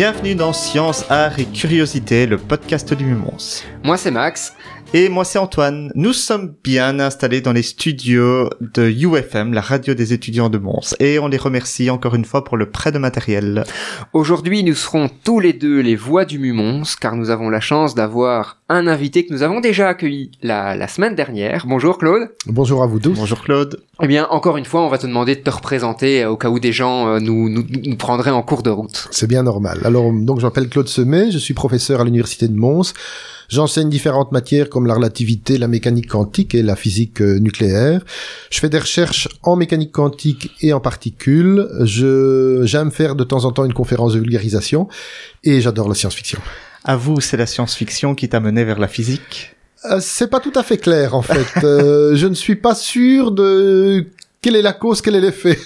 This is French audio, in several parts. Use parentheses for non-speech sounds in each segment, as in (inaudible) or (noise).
Bienvenue dans Science, Art et Curiosité, le podcast du Mumons. Moi c'est Max. Et moi c'est Antoine. Nous sommes bien installés dans les studios de UFM, la radio des étudiants de Mons, et on les remercie encore une fois pour le prêt de matériel. Aujourd'hui nous serons tous les deux les voix du Mumons, car nous avons la chance d'avoir un invité que nous avons déjà accueilli la, la semaine dernière. Bonjour Claude. Bonjour à vous tous. Bonjour Claude. Eh bien encore une fois on va te demander de te représenter euh, au cas où des gens euh, nous, nous, nous prendraient en cours de route. C'est bien normal. Alors donc je m'appelle Claude Semet, je suis professeur à l'université de Mons. J'enseigne différentes matières comme la relativité, la mécanique quantique et la physique euh, nucléaire. Je fais des recherches en mécanique quantique et en particules. Je j'aime faire de temps en temps une conférence de vulgarisation et j'adore la science-fiction. À vous, c'est la science-fiction qui t'a mené vers la physique? Euh, c'est pas tout à fait clair en fait. euh, (laughs) je ne suis pas sûr de quelle est la cause, quel est l'effet?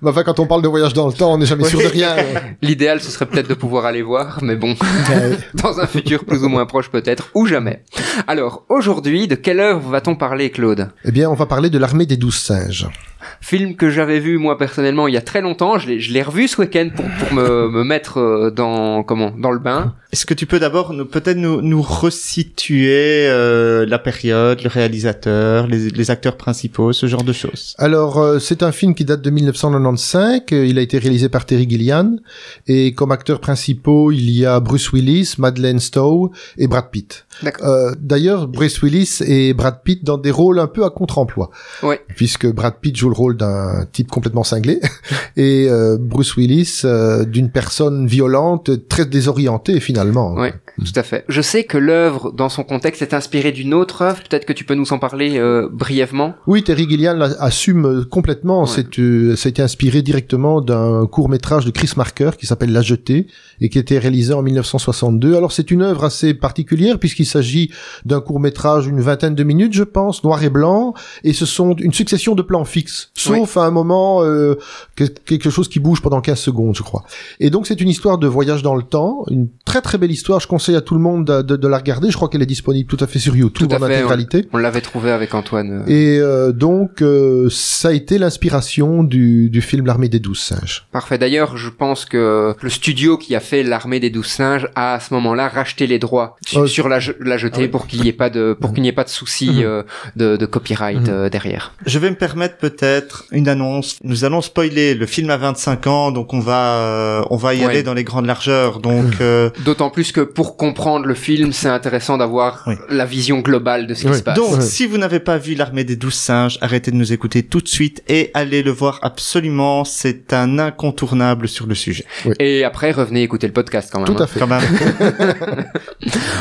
Bah, Enfin, quand on parle de voyage dans le temps, on n'est jamais sûr de rien. (laughs) L'idéal, ce serait peut-être de pouvoir aller voir, mais bon, (laughs) dans un futur plus ou moins proche peut-être, ou jamais. Alors, aujourd'hui, de quelle œuvre va-t-on parler, Claude? Eh bien, on va parler de l'armée des douze singes. Film que j'avais vu moi personnellement il y a très longtemps, je l'ai, je l'ai revu ce week-end pour, pour me, (laughs) me mettre euh, dans comment dans le bain. Est-ce que tu peux d'abord nous, peut-être nous, nous resituer euh, la période, le réalisateur, les, les acteurs principaux, ce genre de choses? Alors, euh, c'est un film qui date de 1995. euh, Il a été réalisé par Terry Gilliam. Et comme acteurs principaux, il y a Bruce Willis, Madeleine Stowe et Brad Pitt. D'accord. Euh, D'ailleurs, Bruce Willis et Brad Pitt dans des rôles un peu à contre-emploi. Ouais. Puisque Brad Pitt joue le rôle d'un type complètement cinglé (laughs) et euh, Bruce Willis euh, d'une personne violente, très désorientée finalement. Ouais, tout à fait. Je sais que l'œuvre, dans son contexte, est inspirée d'une autre œuvre. Peut-être que tu peux nous en parler euh, brièvement. Oui, Terry Gilliam la- assume complètement. Ouais. C'est, euh, ça a été inspiré directement d'un court métrage de Chris Marker qui s'appelle La Jetée et qui a été réalisé en 1962. Alors c'est une œuvre assez particulière puisqu'il s'agit d'un court métrage une vingtaine de minutes, je pense, noir et blanc, et ce sont une succession de plans fixes, sauf à un moment euh, que- quelque chose qui bouge pendant 15 secondes, je crois. Et donc c'est une histoire de voyage dans le temps, une très très belle histoire. Je conseille à tout le monde de, de- de la regarder. Je crois qu'elle est disponible tout à fait sur YouTube Tout à en fait, intégralité. On l'avait trouvé avec Antoine. euh. Et euh, donc, euh, ça a été l'inspiration du, du film L'armée des douze singes. Parfait. D'ailleurs, je pense que le studio qui a fait l'armée des douze singes a à ce moment-là racheté les droits su- sur la, je- la jetée ah oui. pour qu'il n'y ait pas de pour (laughs) qu'il n'y ait pas de souci Mhm. euh, de, de copyright Mhm. euh, derrière. Je vais me permettre peut-être une annonce. Nous allons spoiler le film à 25 ans, donc on va euh, on va y Ouais. aller dans les grandes largeurs. Donc euh, (laughs) D'autant plus que pour comprendre le film, c'est intéressant d'avoir Oui. la vision globale de ce qui Oui. se passe. Donc, si vous n'avez pas vu l'armée des douze singes, arrêtez de nous écouter tout de suite et allez le voir absolument. C'est un incontournable sur le sujet. Et après, revenez écouter le podcast quand même. Tout hein. à fait. Quand même. (laughs)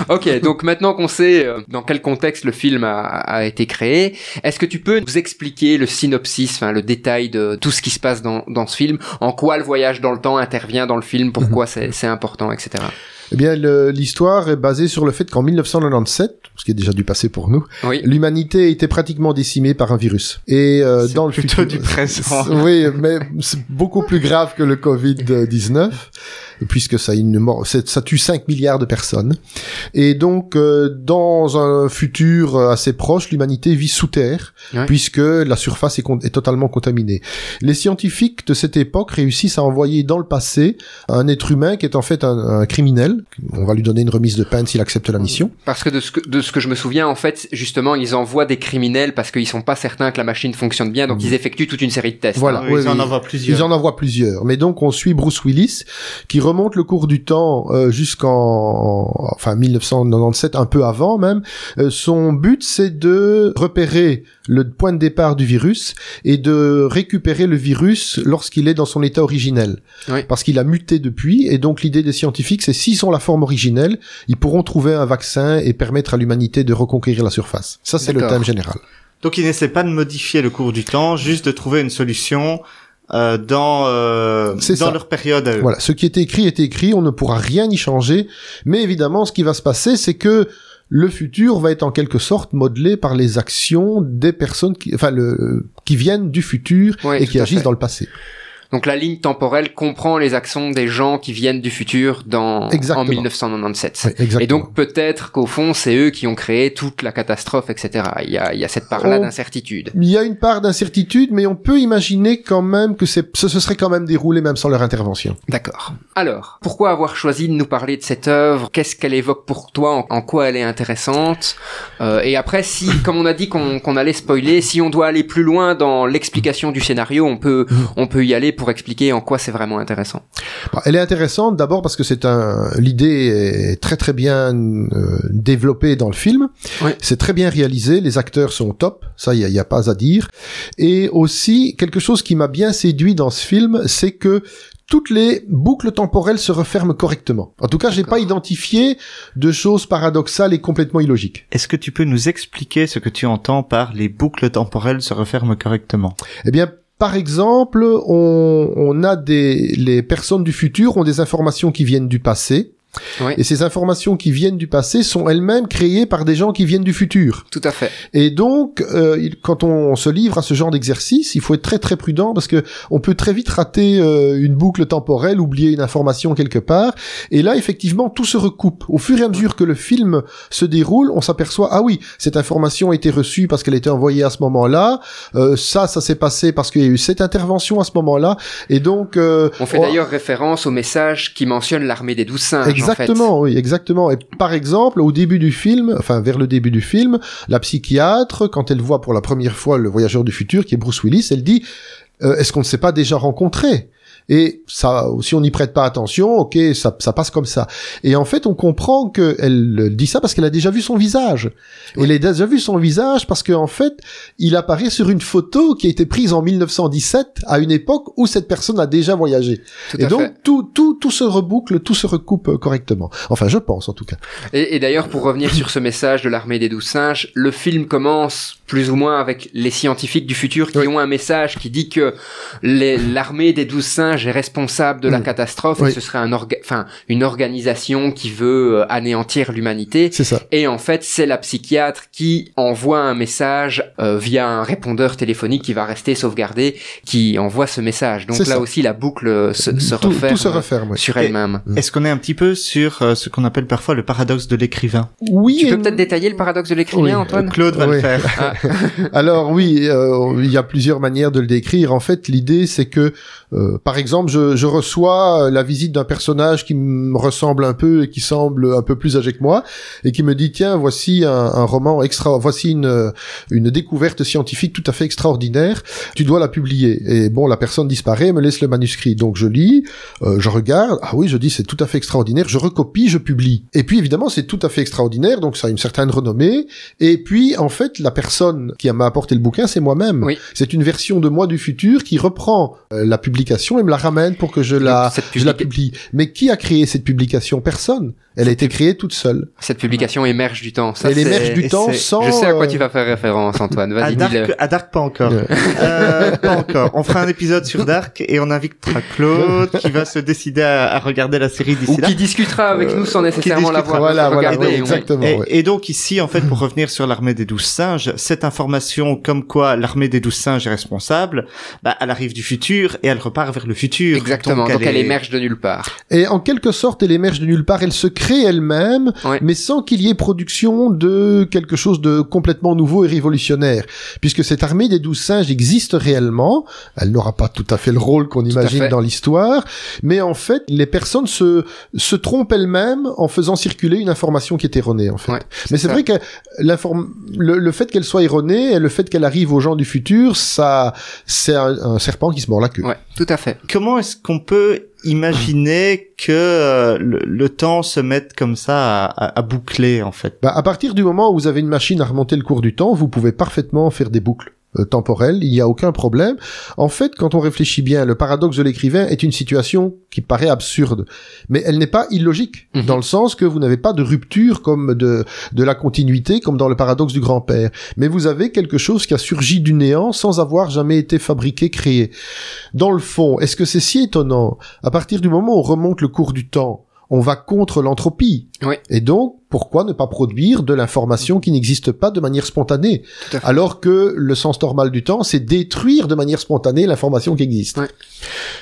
Ok, donc maintenant qu'on sait euh, dans quel contexte le film a, a été créé, est-ce que tu peux nous expliquer le synopsis, enfin le détail de tout ce qui se passe dans, dans ce film, en quoi le voyage dans le temps intervient dans le film, pourquoi c'est c'est important, etc. Eh bien, l'histoire est basée sur le fait qu'en 1997, ce qui est déjà du passé pour nous, Oui. l'humanité était pratiquement décimée par un virus. Et euh, dans le plutôt futur, du présent. (laughs) oui, mais c'est beaucoup plus grave que le Covid-19 puisque ça, a une mort, ça tue 5 milliards de personnes. Et donc, euh, dans un futur assez proche, l'humanité vit sous terre, Ouais. puisque la surface est, totalement contaminée. Les scientifiques de cette époque réussissent à envoyer dans le passé un être humain qui est en fait un, un criminel. On va lui donner une remise de peine s'il accepte la mission. Parce que de ce que, de ce que je me souviens, en fait, justement, ils envoient des criminels parce qu'ils sont pas certains que la machine fonctionne bien, donc ils effectuent toute une série de tests. Voilà. hein. Oui, oui, ils en oui. envoient plusieurs. Ils en envoient plusieurs. Mais donc, on suit Bruce Willis, qui remonte le cours du temps euh, jusqu'en, enfin, 1997, un peu avant même. Euh, son but, c'est de repérer le point de départ du virus et de récupérer le virus lorsqu'il est dans son état originel. Oui. Parce qu'il a muté depuis. Et donc, l'idée des scientifiques, c'est s'ils ont la forme originelle, ils pourront trouver un vaccin et permettre à l'humanité de reconquérir la surface. Ça, c'est le thème général. Donc ils n'essaient pas de modifier le cours du temps, juste de trouver une solution euh, dans euh, dans ça. leur période. Voilà, ce qui est écrit est écrit, on ne pourra rien y changer, mais évidemment, ce qui va se passer, c'est que le futur va être en quelque sorte modelé par les actions des personnes qui, enfin, le, qui viennent du futur Ouais, et qui agissent fait. dans le passé. Donc la ligne temporelle comprend les actions des gens qui viennent du futur dans en Exactement. 1997. Oui, exactement. Et donc peut-être qu'au fond c'est eux qui ont créé toute la catastrophe, etc. Il y a, il y a cette part-là d'incertitude. Il y a une part d'incertitude, mais on peut imaginer quand même que c'est, ce se serait quand même déroulé même sans leur intervention. D'accord. Alors, pourquoi avoir choisi de nous parler de cette œuvre? Qu'est-ce qu'elle évoque pour toi? En, en quoi elle est intéressante? Euh, Et après, si, (coughs) comme on a dit qu'on qu'on allait spoiler, si on doit aller plus loin dans l'explication du scénario, on peut, on peut y aller pour expliquer en quoi c'est vraiment intéressant. Elle est intéressante d'abord parce que c'est un, l'idée est très très bien euh, développée dans le film. Ouais. C'est très bien réalisé, les acteurs sont top, ça il y a, y a pas à dire. Et aussi quelque chose qui m'a bien séduit dans ce film, c'est que toutes les boucles temporelles se referment correctement. En tout cas, j'ai pas identifié de choses paradoxales et complètement illogiques. Est-ce que tu peux nous expliquer ce que tu entends par les boucles temporelles se referment correctement? Eh bien, par exemple, on, a des les personnes du futur ont des informations qui viennent du passé. Oui. Et ces informations qui viennent du passé sont elles-mêmes créées par des gens qui viennent du futur. Tout à fait. Et donc, euh, il- quand on se livre à ce genre d'exercice, il faut être très très prudent parce que on peut très vite rater euh, une boucle temporelle, oublier une information quelque part. Et là, effectivement, tout se recoupe. Au fur et à mesure que le film se déroule, on s'aperçoit ah oui, cette information a été reçue parce qu'elle a été envoyée à ce moment-là. Euh, ça, ça s'est passé parce qu'il y a eu cette intervention à ce moment-là. Et donc, euh, On fait on- d'ailleurs référence au message qui mentionne l'armée des douze singes. Exactement, oui, exactement. Et par exemple, au début du film, enfin vers le début du film, la psychiatre, quand elle voit pour la première fois le voyageur du futur, qui est Bruce Willis, elle dit euh, Est-ce qu'on ne s'est pas déjà rencontré et ça, si on n'y prête pas attention, ok, ça, ça passe comme ça. Et en fait, on comprend qu'elle dit ça parce qu'elle a déjà vu son visage. Elle a déjà vu son visage parce qu'en fait, il apparaît sur une photo qui a été prise en 1917 à une époque où cette personne a déjà voyagé. Tout Et donc fait. tout, tout, tout se reboucle, tout se recoupe euh, correctement. Enfin, je pense en tout cas. Et, et d'ailleurs, pour revenir sur ce message de l'armée des douze singes, le film commence plus ou moins avec les scientifiques du futur qui Oui. ont un message qui dit que l'armée des douze singes est responsable de la Mm. catastrophe Oui. et ce serait un orga- enfin, une organisation qui veut euh, anéantir l'humanité. C'est ça. Et en fait, c'est la psychiatre qui envoie un message euh, via un répondeur téléphonique qui va rester sauvegardé, qui envoie ce message. Donc là ça. aussi, la boucle se, se tout, referme tout se referme. oui. sur elle-même. Mm. Est-ce qu'on est un petit peu sur euh, ce qu'on appelle parfois le paradoxe de l'écrivain? Oui. Tu peux peut-être détailler le paradoxe de l'écrivain, Oui. Antoine? Claude va Oui. le faire. (laughs) Alors oui, euh, il y a plusieurs manières de le décrire. En fait, l'idée c'est que, euh, par exemple, je, je reçois la visite d'un personnage qui me ressemble un peu et qui semble un peu plus âgé que moi, et qui me dit tiens, voici un, un roman extra, voici une une découverte scientifique tout à fait extraordinaire. Tu dois la publier. Et bon, la personne disparaît, me laisse le manuscrit. Donc je lis, euh, je regarde. Ah oui, je dis c'est tout à fait extraordinaire. Je recopie, je publie. Et puis évidemment, c'est tout à fait extraordinaire. Donc ça a une certaine renommée. Et puis, en fait, la personne qui m'a apporté le bouquin, c'est moi-même. Oui. C'est une version de moi du futur qui reprend euh, la publication et me la ramène pour que je la, je la publie. Mais qui a créé cette publication? Personne. Elle a été créée toute seule. cette publication émerge du temps. Ça, Elle émerge du temps sans... Je sais à quoi euh, tu vas faire référence, Antoine. À Vas-y, Dark, dis-le. à Dark, pas encore. Ouais. Euh, pas encore. On fera un épisode sur Dark et on invitera Claude qui va se décider à, à regarder la série Ou d'ici là. qui discutera avec nous sans nécessairement discutera. l'avoir Voilà, voilà, exactement. Et, ouais. et donc ici, en fait, pour revenir sur l'armée des douze singes, cette information comme quoi l'armée des douze singes est responsable, bah, elle arrive du futur et elle repart vers le futur. Exactement. Donc, elle, est- émerge de nulle part. Et en quelque sorte, elle émerge de nulle part, elle se crée elle-même, Ouais. mais sans qu'il y ait production de quelque chose de complètement nouveau et révolutionnaire. Puisque cette armée des douze singes existe réellement, elle n'aura pas tout à fait le rôle qu'on imagine dans l'histoire, mais en fait, les personnes se, se trompent elles-mêmes en faisant circuler une information qui est erronée, en fait. Ouais, mais c'est vrai que le, le fait qu'elle soit erronée et le fait qu'elle arrive aux gens du futur, ça, c'est un, un serpent qui se mord la queue. Ouais, tout à fait. Comment est-ce qu'on peut imaginer que euh, le, temps se mette comme ça à boucler, en fait? Bah, à partir du moment où vous avez une machine à remonter le cours du temps, vous pouvez parfaitement faire des boucles euh, temporelles, il n'y a aucun problème. En fait, quand on réfléchit bien, le paradoxe de l'écrivain est une situation qui paraît absurde, mais elle n'est pas illogique, Mhm. dans le sens que vous n'avez pas de rupture comme de, de la continuité, comme dans le paradoxe du grand-père, mais vous avez quelque chose qui a surgi du néant sans avoir jamais été fabriqué, créé. Dans le fond, est-ce que c'est si étonnant? À partir du moment où on remonte le cours du temps, on va contre l'entropie. Oui. Et donc, pourquoi ne pas produire de l'information qui n'existe pas de manière spontanée. Alors que le sens normal du temps, c'est détruire de manière spontanée l'information qui existe. Ouais.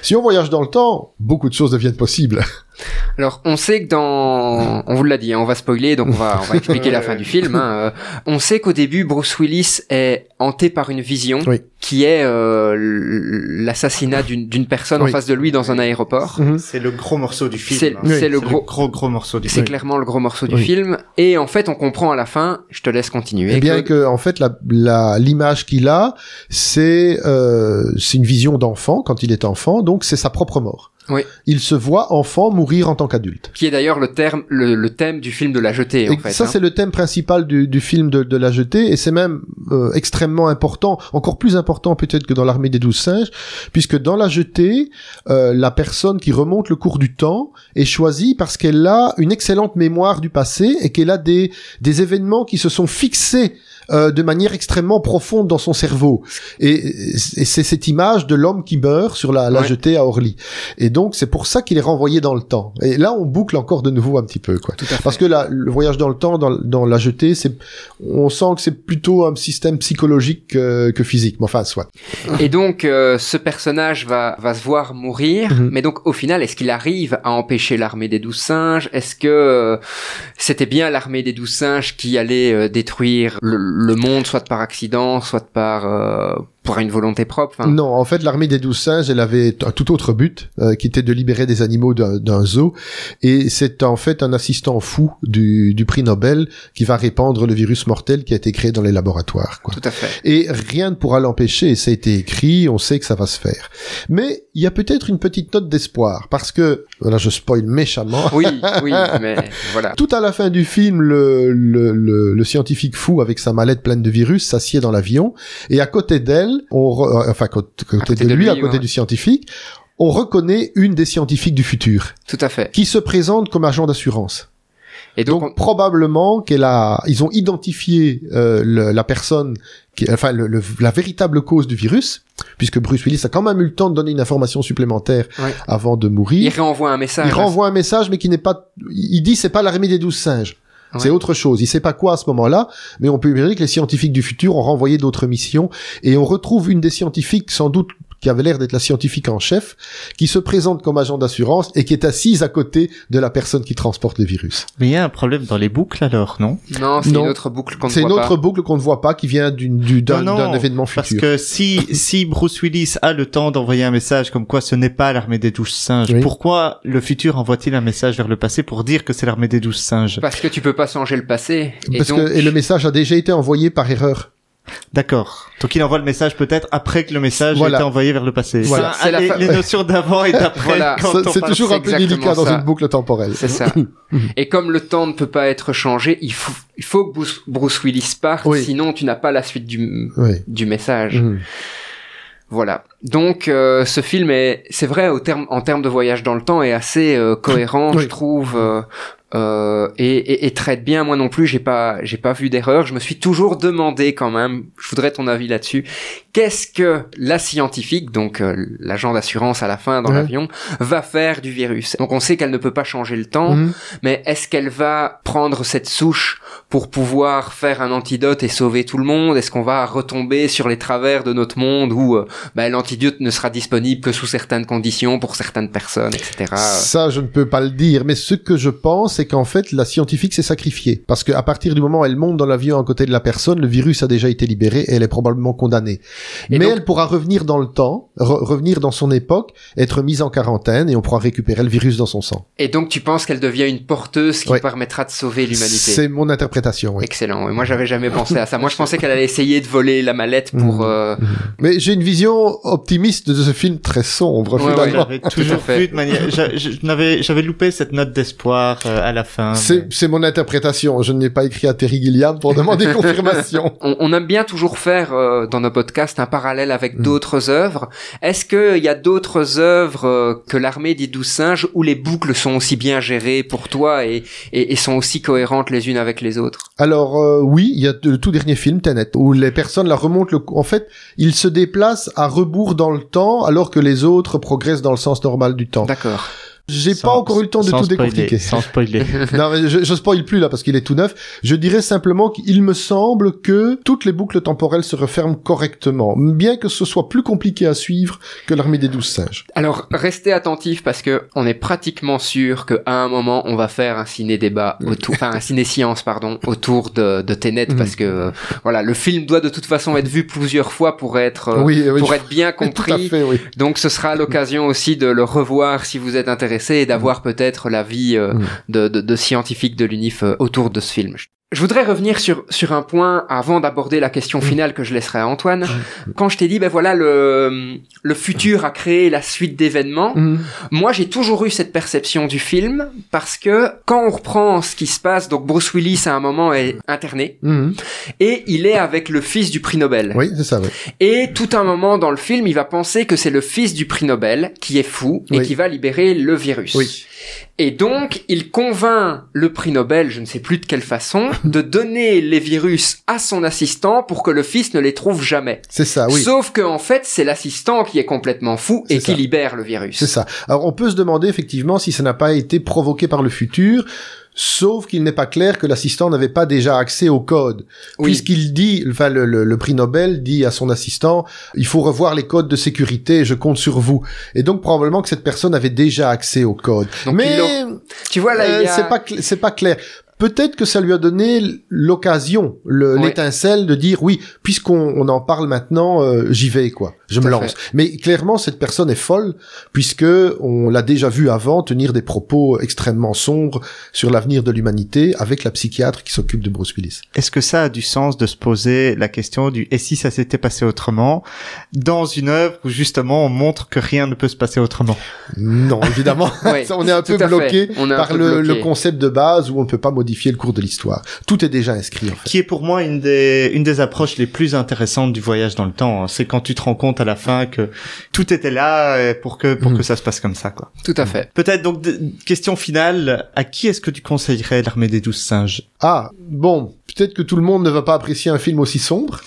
Si on voyage dans le temps, beaucoup de choses deviennent possibles. (laughs) Alors, on sait que dans, on vous l'a dit, hein, on va spoiler, donc on va, on va expliquer la (laughs) fin du film. hein, euh, On sait qu'au début, Bruce Willis est hanté par une vision Oui. qui est euh, l'assassinat d'une personne en face de lui dans un aéroport. C'est le gros morceau du film. C'est- hein. c'est le gros- gros gros morceau du C'est film. clairement le gros morceau du Oui. Film. Et en fait, on comprend à la fin, je te laisse continuer. Eh bien que, en fait, la, la- l'image qu'il a, c'est euh, c'est une vision d'enfant quand il est enfant, donc c'est sa propre mort. Oui. Il se voit enfant mourir en tant qu'adulte. qui est d'ailleurs le terme, le, le thème du film de la jetée, en fait. ça, hein. c'est le thème principal du, du film de, de la jetée, et c'est même euh, extrêmement important, encore plus important peut-être que dans l'armée des douze singes, puisque dans la jetée, euh, la personne qui remonte le cours du temps est choisie parce qu'elle a une excellente mémoire du passé et qu'elle a des, des événements qui se sont fixés euh, de manière extrêmement profonde dans son cerveau. Et, et c'est cette image de l'homme qui meurt sur la, la Ouais. jetée à Orly. Et donc, c'est pour ça qu'il est renvoyé dans le temps. Et là, on boucle encore de nouveau un petit peu, quoi. Parce que le voyage dans le temps, dans, dans la jetée, c'est, on sent que c'est plutôt un système psychologique que, que physique. Mais enfin, soit. Et donc, euh, ce personnage va, va se voir mourir, Mhm. mais donc au final, est-ce qu'il arrive à empêcher l'armée des douze singes? Est-ce que euh, c'était bien l'armée des douze singes qui allait euh, détruire le, le monde, soit par accident, soit par euh, pour une volonté propre Non, en fait, l'armée des douze singes, elle avait un tout autre but, euh, qui était de libérer des animaux d'un, d'un zoo. Et c'est en fait un assistant fou du, du prix Nobel qui va répandre le virus mortel qui a été créé dans les laboratoires. Quoi. Tout à fait. Et rien ne pourra l'empêcher, et ça a été écrit, on sait que ça va se faire. Mais il y a peut-être une petite note d'espoir, parce que, voilà, je spoil méchamment, Oui, (laughs) oui, mais voilà. Tout à la fin du film, le, le, le, le scientifique fou avec sa mallette pleine de virus s'assied dans l'avion et à côté d'elle, on re- euh, enfin côté, de, lui, à côté ouais. du scientifique, on reconnaît une des scientifiques du futur Tout à fait. qui se présente comme agent d'assurance. Et donc, Donc, probablement qu'elle a, ils ont identifié euh, le- la personne, qui, enfin le, le- la véritable cause du virus, puisque Bruce Willis a quand même eu le temps de donner une information supplémentaire Ouais. avant de il mourir. renvoie un message. Il renvoie un message, mais qui n'est pas. Il dit c'est pas l'armée des douze singes. C'est autre chose. Il sait pas quoi à ce moment-là, mais on peut imaginer que les scientifiques du futur ont renvoyé d'autres missions et on retrouve une des scientifiques, sans doute qui avait l'air d'être la scientifique en chef, qui se présente comme agent d'assurance et qui est assise à côté de la personne qui transporte le virus. Mais il y a un problème dans les boucles alors, non? Non, c'est une autre boucle qu'on ne C'est une voit autre pas. boucle qu'on ne voit pas, qui vient d'une- d'un Non, non, d'un événement Parce futur. que si si Bruce Willis a le temps d'envoyer un message comme quoi ce n'est pas l'armée des douze singes, Oui. pourquoi le futur envoie-t-il un message vers le passé pour dire que c'est l'armée des douze singes? Parce que tu peux pas changer le passé. Et Parce donc, que et le message a déjà été envoyé par erreur. D'accord. Donc il envoie le message peut-être après que le message Voilà. a été envoyé vers le passé. Voilà. C'est les, fa- les notions d'avant et d'après. (laughs) Voilà. C'est toujours un peu délicat dans une boucle temporelle. C'est ça. Et comme le temps ne peut pas être changé, il faut, il faut que Bruce, Bruce Willis parte, Oui. sinon tu n'as pas la suite du, Oui. du message. Mhm. Voilà. Donc euh, ce film est, c'est vrai, au terme, en termes de voyage dans le temps, est assez euh, cohérent, Oui. je trouve, euh, euh, et, et, et traite bien. Moi non plus, j'ai pas, j'ai pas vu d'erreur. Je me suis toujours demandé quand même. Je voudrais ton avis là-dessus. Qu'est-ce que la scientifique, donc euh, l'agent d'assurance à la fin dans l'avion, va faire du virus? Donc on sait qu'elle ne peut pas changer le temps. Mhm. Mais est-ce qu'elle va prendre cette souche pour pouvoir faire un antidote et sauver tout le monde? Est-ce qu'on va retomber sur les travers de notre monde où euh, bah, l'antidote ne sera disponible que sous certaines conditions pour certaines personnes, etc. Ça, je ne peux pas le dire, mais ce que je pense, c'est qu'en fait, la scientifique s'est sacrifiée. Parce qu'à partir du moment où elle monte dans l'avion à côté de la personne, le virus a déjà été libéré et elle est probablement condamnée. Et mais donc- elle pourra revenir dans le temps, re- revenir dans son époque, être mise en quarantaine et on pourra récupérer le virus dans son sang. Et donc tu penses qu'elle devient une porteuse qui Ouais. permettra de sauver l'humanité? C'est mon interprétation, oui. Excellent. Et moi j'avais jamais pensé à ça. Moi je pensais qu'elle allait essayer de voler la mallette pour. Mhm. euh, Mais j'ai une vision optimiste de ce film très sombre, Ouais, finalement. ouais. J'avais toujours vu de manière. J'avais loupé cette note d'espoir euh, à la fin. C'est mon interprétation. Je n'ai pas écrit à Terry Gilliam pour demander (laughs) confirmation. on, on aime bien toujours faire euh, dans nos podcasts un parallèle avec Mm. d'autres œuvres. Est-ce qu'il y a d'autres œuvres euh, que l'armée des douze singes où les boucles sont aussi bien gérées pour toi et, et, et sont aussi cohérentes les unes avec les autres? Alors euh, oui, il y a le tout dernier film Tenet où les personnes la remontent le en fait, ils se déplacent à rebours dans le temps alors que les autres progressent dans le sens normal du temps. D'accord. J'ai pas encore eu le temps de tout spoiler, décortiquer. Sans spoiler. (laughs) non, mais je, je spoil plus là parce qu'il est tout neuf. Je dirais simplement qu'il me semble que toutes les boucles temporelles se referment correctement, bien que ce soit plus compliqué à suivre que l'armée des douze singes. Alors, restez attentifs parce que on est pratiquement sûr qu'à un moment, on va faire un ciné-débat autour, enfin, un ciné-science, pardon, autour de, de Tenet Mhm. parce que, euh, voilà, le film doit de toute façon être vu plusieurs fois pour être, euh, oui, oui, pour je- être bien (laughs) tout à compris. fait, oui. Donc, ce sera l'occasion aussi de le revoir si vous êtes intéressé et d'avoir peut-être l'avis euh, Mhm. de, de, de scientifiques de l'UNIF euh, autour de ce film. Je voudrais revenir sur, sur un point avant d'aborder la question finale que je laisserai à Antoine. Quand je t'ai dit, ben voilà, le, le futur a créé la suite d'événements, Mhm. moi, j'ai toujours eu cette perception du film parce que quand on reprend ce qui se passe, donc Bruce Willis à un moment est interné et il est avec le fils du prix Nobel. Oui, c'est ça, oui. Et tout un moment dans le film, il va penser que c'est le fils du prix Nobel qui est fou et Oui. qui va libérer le virus. Oui. Et donc, il convainc le prix Nobel, je ne sais plus de quelle façon, de donner les virus à son assistant pour que le fils ne les trouve jamais. C'est ça, oui. Sauf que en fait, c'est l'assistant qui est complètement fou et qui ça. libère le virus. C'est ça. Alors on peut se demander effectivement si ça n'a pas été provoqué par le futur, sauf qu'il n'est pas clair que l'assistant n'avait pas déjà accès au code, Oui. puisqu'il dit, enfin le, le- le prix Nobel dit à son assistant, il faut revoir les codes de sécurité, je compte sur vous. Et donc probablement que cette personne avait déjà accès au code. Donc, Mais Tu vois là, euh, a... c'est pas cl- c'est pas clair. Peut-être que ça lui a donné l'occasion, Ouais. l'étincelle de dire oui, puisqu'on on en parle maintenant, euh, j'y vais quoi, je Tout me lance. Mais clairement, cette personne est folle puisque on l'a déjà vu avant tenir des propos extrêmement sombres sur l'avenir de l'humanité avec la psychiatre qui s'occupe de Bruce Willis. Est-ce que ça a du sens de se poser la question du et si ça s'était passé autrement dans une œuvre où justement on montre que rien ne peut se passer autrement? Non, évidemment, (laughs) Ouais, (laughs) on est un peu bloqué par peu le, bloqué. le concept de base où on ne peut pas modifier le cours de l'histoire. Tout est déjà inscrit en fait. Qui est pour moi une des une des approches les plus intéressantes du voyage dans le temps. hein. C'est quand tu te rends compte à la fin que tout était là euh, pour que pour que ça se passe comme ça quoi. Tout à fait. Peut-être donc question finale, à qui est-ce que tu conseillerais l'armée des douze singes? Ah, bon, peut-être que tout le monde ne va pas apprécier un film aussi sombre.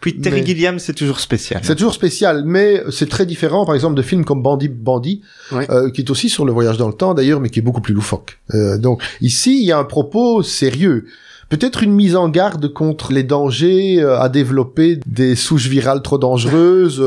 Puis Terry Mais- Gilliam c'est toujours spécial. C'est toujours spécial, mais c'est très différent, par exemple, de films comme Bandit Bandit, euh, qui est aussi sur le voyage dans le temps d'ailleurs, mais qui est beaucoup plus loufoque. Euh, donc ici, il y a un propos sérieux. Peut-être une mise en garde contre les dangers euh, à développer des souches virales trop dangereuses,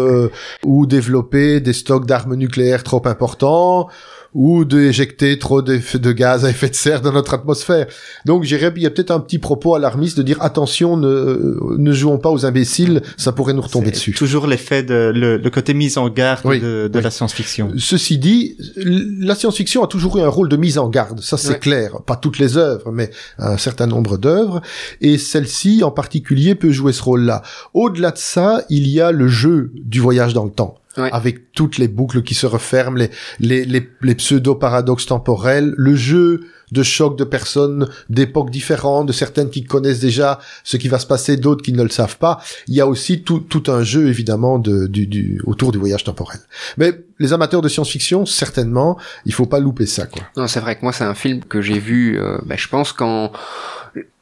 ou développer des stocks d'armes nucléaires trop importants, ou d'éjecter trop de gaz à effet de serre dans notre atmosphère. Donc, j'irais, il y a peut-être un petit propos alarmiste de dire attention, ne, ne jouons pas aux imbéciles, ça pourrait nous retomber C'est dessus. Toujours l'effet de le, le côté mise en garde Oui, de, de oui. la science-fiction. Ceci dit, la science-fiction a toujours eu un rôle de mise en garde, ça c'est Ouais. clair. Pas toutes les œuvres, mais un certain nombre d'œuvres. Et celle-ci en particulier peut jouer ce rôle-là. Au-delà de ça, il y a le jeu du voyage dans le temps. Ouais. Avec toutes les boucles qui se referment, les, les, les, les pseudo-paradoxes temporels, le jeu de choc de personnes d'époques différentes, de certaines qui connaissent déjà ce qui va se passer, d'autres qui ne le savent pas. Il y a aussi tout, tout un jeu, évidemment, de, du, du, autour du voyage temporel. Mais les amateurs de science-fiction, certainement, il faut pas louper ça, quoi. Non, c'est vrai que moi, c'est un film que j'ai vu, euh, bah, je pense, quand...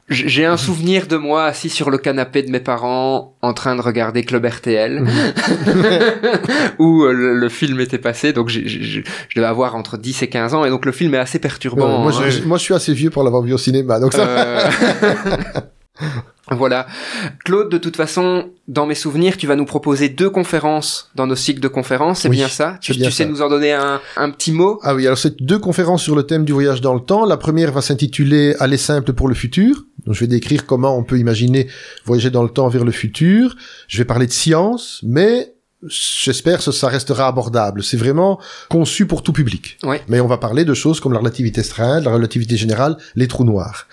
J'ai un souvenir de moi assis sur le canapé de mes parents en train de regarder Club RTL (laughs) où euh, le, le film était passé donc je je devais avoir entre 10 et 15 ans et donc le film est assez perturbant. Ouais, moi, hein. je, moi, je suis assez vieux pour l'avoir vu au cinéma, donc ça. Euh, (laughs) Voilà. Claude, de toute façon, dans mes souvenirs, tu vas nous proposer deux conférences dans nos cycles de conférences, c'est Oui, bien ça? Tu, c'est bien tu sais ça. nous en donner un, un petit mot? Ah oui, alors c'est deux conférences sur le thème du voyage dans le temps. La première va s'intituler Aller simple pour le futur. Donc je vais décrire comment on peut imaginer voyager dans le temps vers le futur. Je vais parler de science, mais j'espère que ça restera abordable. C'est vraiment conçu pour tout public. Ouais. Mais on va parler de choses comme la relativité restreinte, la relativité générale, les trous noirs.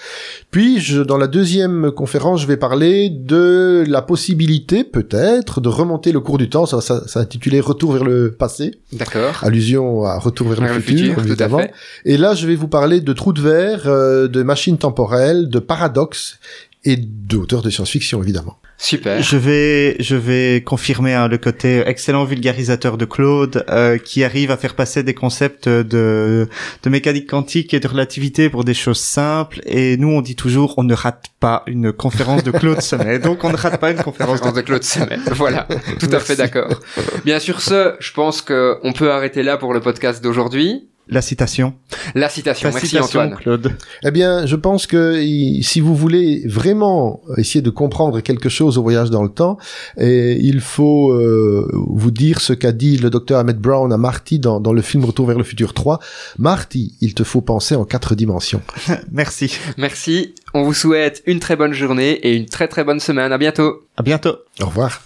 Puis, je, dans la deuxième conférence, je vais parler de la possibilité, peut-être, de remonter le cours du temps. Ça va s'intituler Retour vers le passé D'accord. allusion à Retour vers, Vers le futur, à évidemment. Et là, je vais vous parler de trous de verre, euh, de machines temporelles, de paradoxes et d'auteurs de science-fiction, évidemment. Super. Je vais, je vais confirmer hein, le côté excellent vulgarisateur de Claude, euh, qui arrive à faire passer des concepts de, de mécanique quantique et de relativité pour des choses simples. Et nous, on dit toujours, on ne rate pas une conférence de Claude (laughs) Sommet. Donc, on ne rate pas une conférence de Conférence de Claude Semet. Voilà. Tout à fait d'accord. Bien sûr, ce, je pense que on peut arrêter là pour le podcast d'aujourd'hui. La citation. La citation. La Merci citation, Antoine. Claude. Eh bien, je pense que si vous voulez vraiment essayer de comprendre quelque chose au voyage dans le temps, eh, il faut euh, vous dire ce qu'a dit le docteur Ahmed Brown à Marty dans, dans le film Retour vers le futur 3. Marty, il te faut penser en quatre dimensions. (laughs) Merci. Merci. On vous souhaite une très bonne journée et une très très bonne semaine. À bientôt. À bientôt. Au revoir.